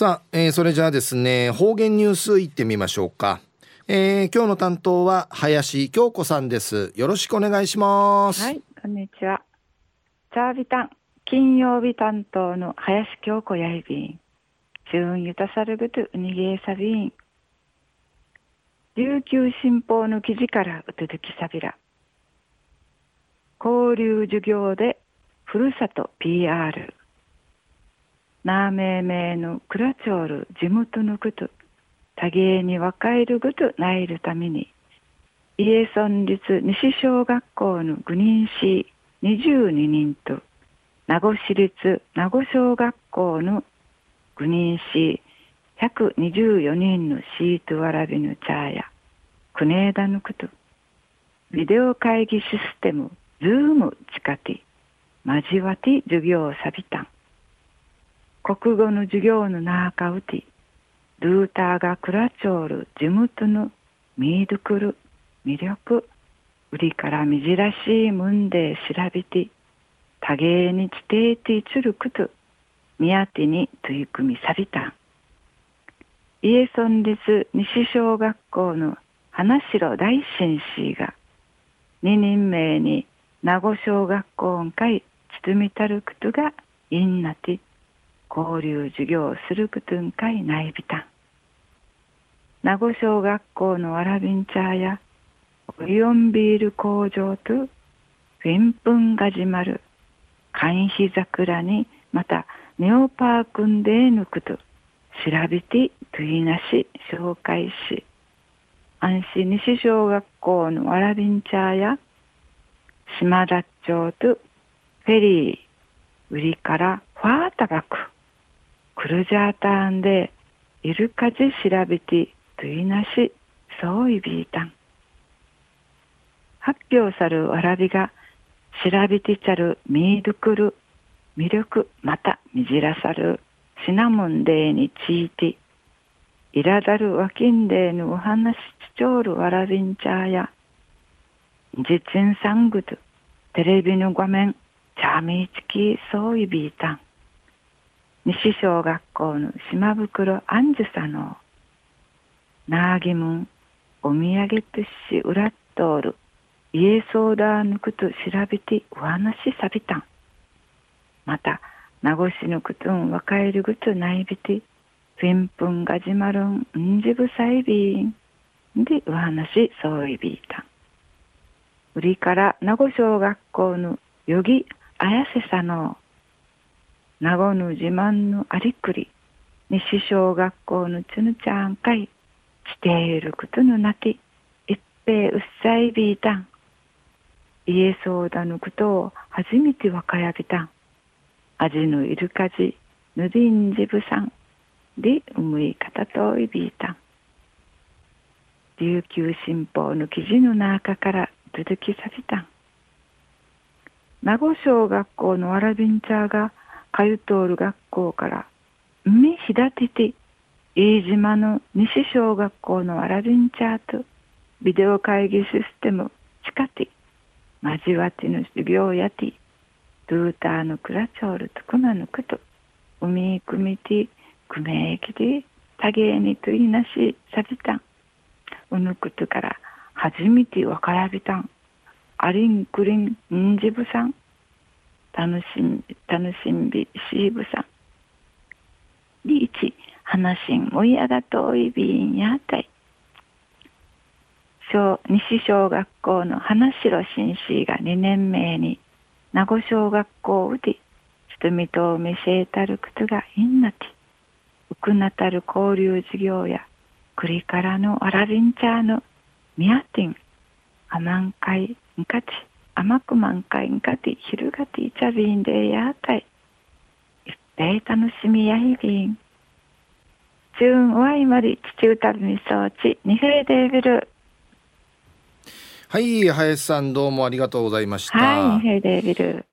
さあ、えー、それじゃあですね方言ニュースいってみましょうか、えー、今日の担当は林京子さんです。よろしくお願いします。はいこんにちは。チャービタン金曜日担当の林京子やいびん。中ゆたさるぐとうにげさびん。琉球新報の記事からうつづきさびら。交流授業でふるさと PR なーめーめーのクラチョール地元のこと多芸に若いるぐとないるために家村立西小学校の愚人市22人と名護市立名護小学校の愚人市124人のシートわらびの茶やクネーダのことビデオ会議システムズーム近て交わって授業をさびた国語の授業の中うてルーターがクラチョール地元のミードクル魅力売りからみじらしいもんで調べて多芸に地底てつるくと宮手に取り組みさびた。ん家村立西小学校の花城大紳士が二人名に名護小学校会包みたることがいんなて。交流授業をすることんかいないびたん。名護小学校のわらびん茶やオリオンビール工場とフィンプンが始まる寒日桜にまたネオパークンで抜くと調べてといなし紹介し安心西小学校のわらびん茶や島田町とフェリー売りからファータバククルジャーターンでイルカジ調べてといなしそういびいたん発表さるわらびが調べてちゃるミードクル魅力またみじらさるシナモンデーについていらだるわきんでのお話しちょうるわらびんちゃーや。実演サングドテレビの画面チャーミーチキそういびいたん西小学校の島袋アンジュサのナーギムンお土産とし裏っとおる家相談ぬくと調べてお話さびたん。また名護市のくとん若いるぐとないびてフィンプンがじまるんんじぶさいびんでお話そういびいたん。売りから名護小学校のよぎあやせさの名護の自慢のありくり。西小学校のつぬちゃんかい。していることのなき一平うっさいびいたん家そうだのことを初めてわかやびた。ん味のいるかじぬりんじぶさん。でうむいかたといびいたん琉球新報の記事の中から続きさびた。ん名護小学校のわらびんちゃーが通うとおる学校から海ひだてて飯島の西小学校のわらびんちゃとビデオ会議システム近て交わっての授業やてドゥーターのクラチョールとクマのこと海くみてくめえきで多芸にといなしさびたんうぬくとから初めてわからびたん。アリンクリンンジブさん。楽しん楽しんびしーぶさん。リーチ話しんもやがといびんやたい。小西小学校の花城紳士が2年目に名護小学校でつみと見せたることがいんなてうくなたる交流事業や栗からのあらびんちゃのみやてんあまんかいんかち。甘く満開んかて昼がていちゃびんでやたいいっ楽しみやいびんはい林さんどうもありがとうございました。はい二平デービル